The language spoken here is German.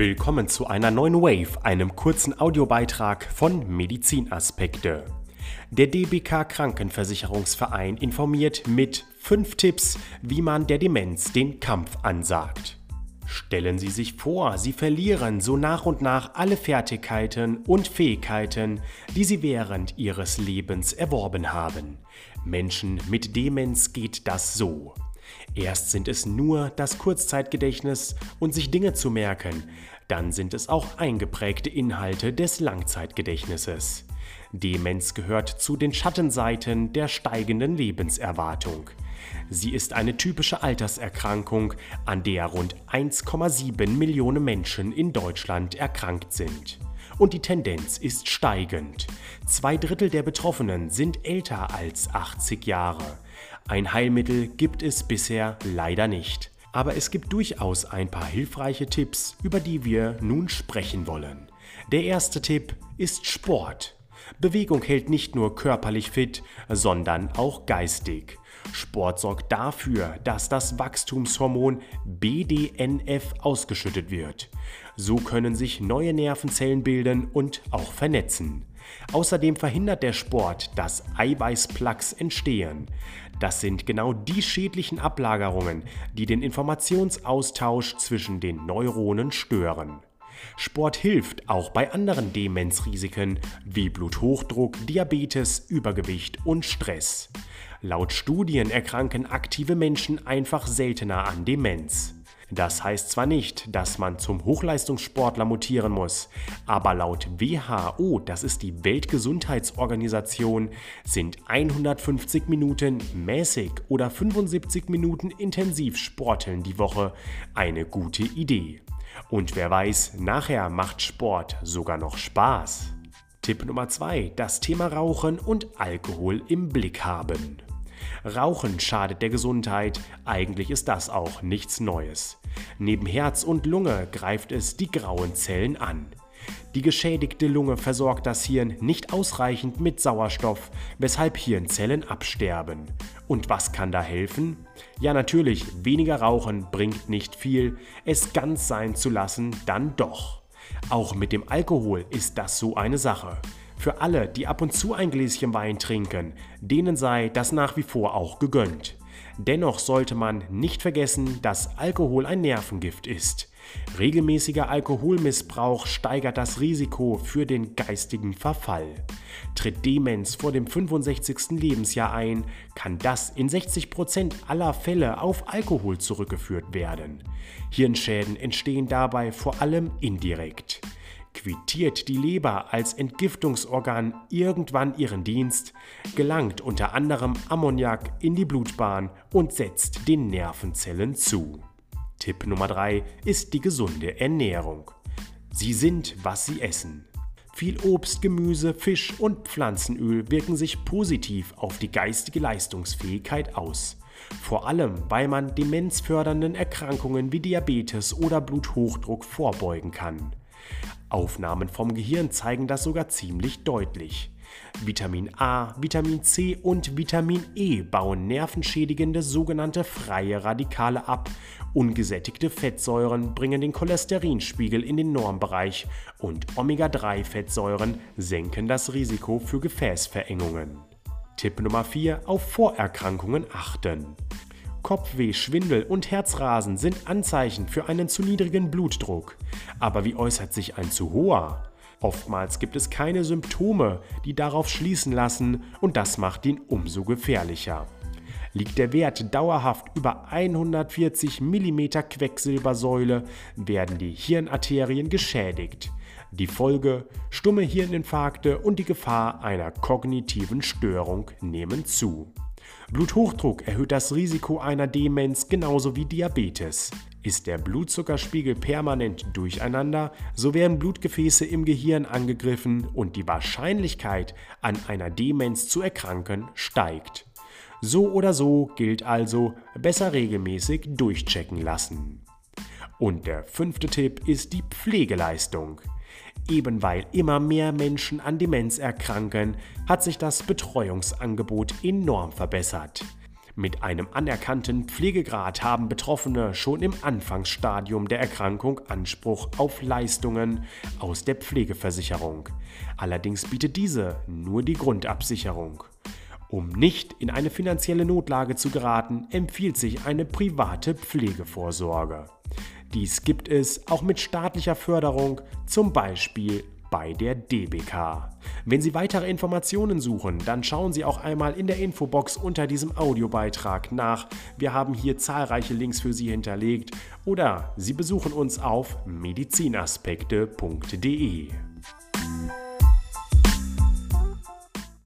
Willkommen zu einer neuen Wave, einem kurzen Audiobeitrag von Medizinaspekte. Der DBK Krankenversicherungsverein informiert mit 5 Tipps, wie man der Demenz den Kampf ansagt. Stellen Sie sich vor, Sie verlieren so nach und nach alle Fertigkeiten und Fähigkeiten, die Sie während Ihres Lebens erworben haben. Menschen mit Demenz geht das so. Erst sind es nur das Kurzzeitgedächtnis und sich Dinge zu merken, dann sind es auch eingeprägte Inhalte des Langzeitgedächtnisses. Demenz gehört zu den Schattenseiten der steigenden Lebenserwartung. Sie ist eine typische Alterserkrankung, an der rund 1,7 Millionen Menschen in Deutschland erkrankt sind. Und die Tendenz ist steigend. Zwei Drittel der Betroffenen sind älter als 80 Jahre. Ein Heilmittel gibt es bisher leider nicht. Aber es gibt durchaus ein paar hilfreiche Tipps, über die wir nun sprechen wollen. Der erste Tipp ist Sport. Bewegung hält nicht nur körperlich fit, sondern auch geistig. Sport sorgt dafür, dass das Wachstumshormon BDNF ausgeschüttet wird. So können sich neue Nervenzellen bilden und auch vernetzen. Außerdem verhindert der Sport, dass Eiweißplaques entstehen. Das sind genau die schädlichen Ablagerungen, die den Informationsaustausch zwischen den Neuronen stören. Sport hilft auch bei anderen Demenzrisiken wie Bluthochdruck, Diabetes, Übergewicht und Stress. Laut Studien erkranken aktive Menschen einfach seltener an Demenz. Das heißt zwar nicht, dass man zum Hochleistungssportler mutieren muss, aber laut WHO, das ist die Weltgesundheitsorganisation, sind 150 Minuten mäßig oder 75 Minuten Intensivsporteln die Woche eine gute Idee. Und wer weiß, nachher macht Sport sogar noch Spaß. Tipp Nummer 2. Das Thema Rauchen und Alkohol im Blick haben. Rauchen schadet der Gesundheit, eigentlich ist das auch nichts Neues. Neben Herz und Lunge greift es die grauen Zellen an. Die geschädigte Lunge versorgt das Hirn nicht ausreichend mit Sauerstoff, weshalb Hirnzellen absterben. Und was kann da helfen? Ja natürlich, weniger Rauchen bringt nicht viel, es ganz sein zu lassen dann doch. Auch mit dem Alkohol ist das so eine Sache. Für alle, die ab und zu ein Gläschen Wein trinken, denen sei das nach wie vor auch gegönnt. Dennoch sollte man nicht vergessen, dass Alkohol ein Nervengift ist. Regelmäßiger Alkoholmissbrauch steigert das Risiko für den geistigen Verfall. Tritt Demenz vor dem 65. Lebensjahr ein, kann das in 60% aller Fälle auf Alkohol zurückgeführt werden. Hirnschäden entstehen dabei vor allem indirekt. Quittiert die Leber als Entgiftungsorgan irgendwann ihren Dienst, gelangt unter anderem Ammoniak in die Blutbahn und setzt den Nervenzellen zu. Tipp Nummer 3 ist die gesunde Ernährung. Sie sind, was sie essen. Viel Obst, Gemüse, Fisch und Pflanzenöl wirken sich positiv auf die geistige Leistungsfähigkeit aus. Vor allem, weil man demenzfördernden Erkrankungen wie Diabetes oder Bluthochdruck vorbeugen kann. Aufnahmen vom Gehirn zeigen das sogar ziemlich deutlich. Vitamin A, Vitamin C und Vitamin E bauen nervenschädigende sogenannte freie Radikale ab. Ungesättigte Fettsäuren bringen den Cholesterinspiegel in den Normbereich und Omega-3-Fettsäuren senken das Risiko für Gefäßverengungen. Tipp Nummer 4: Auf Vorerkrankungen achten. Kopfweh, Schwindel und Herzrasen sind Anzeichen für einen zu niedrigen Blutdruck. Aber wie äußert sich ein zu hoher? Oftmals gibt es keine Symptome, die darauf schließen lassen und das macht ihn umso gefährlicher. Liegt der Wert dauerhaft über 140 mm Quecksilbersäule, werden die Hirnarterien geschädigt. Die Folge, stumme Hirninfarkte und die Gefahr einer kognitiven Störung nehmen zu. Bluthochdruck erhöht das Risiko einer Demenz genauso wie Diabetes. Ist der Blutzuckerspiegel permanent durcheinander, so werden Blutgefäße im Gehirn angegriffen und die Wahrscheinlichkeit, an einer Demenz zu erkranken, steigt. So oder so gilt also, besser regelmäßig durchchecken lassen. Und der fünfte Tipp ist die Pflegeleistung. Eben weil immer mehr Menschen an Demenz erkranken, hat sich das Betreuungsangebot enorm verbessert. Mit einem anerkannten Pflegegrad haben Betroffene schon im Anfangsstadium der Erkrankung Anspruch auf Leistungen aus der Pflegeversicherung. Allerdings bietet diese nur die Grundabsicherung. Um nicht in eine finanzielle Notlage zu geraten, empfiehlt sich eine private Pflegevorsorge. Dies gibt es auch mit staatlicher Förderung, zum Beispiel bei der DBK. Wenn Sie weitere Informationen suchen, dann schauen Sie auch einmal in der Infobox unter diesem Audiobeitrag nach. Wir haben hier zahlreiche Links für Sie hinterlegt oder Sie besuchen uns auf medizinaspekte.de.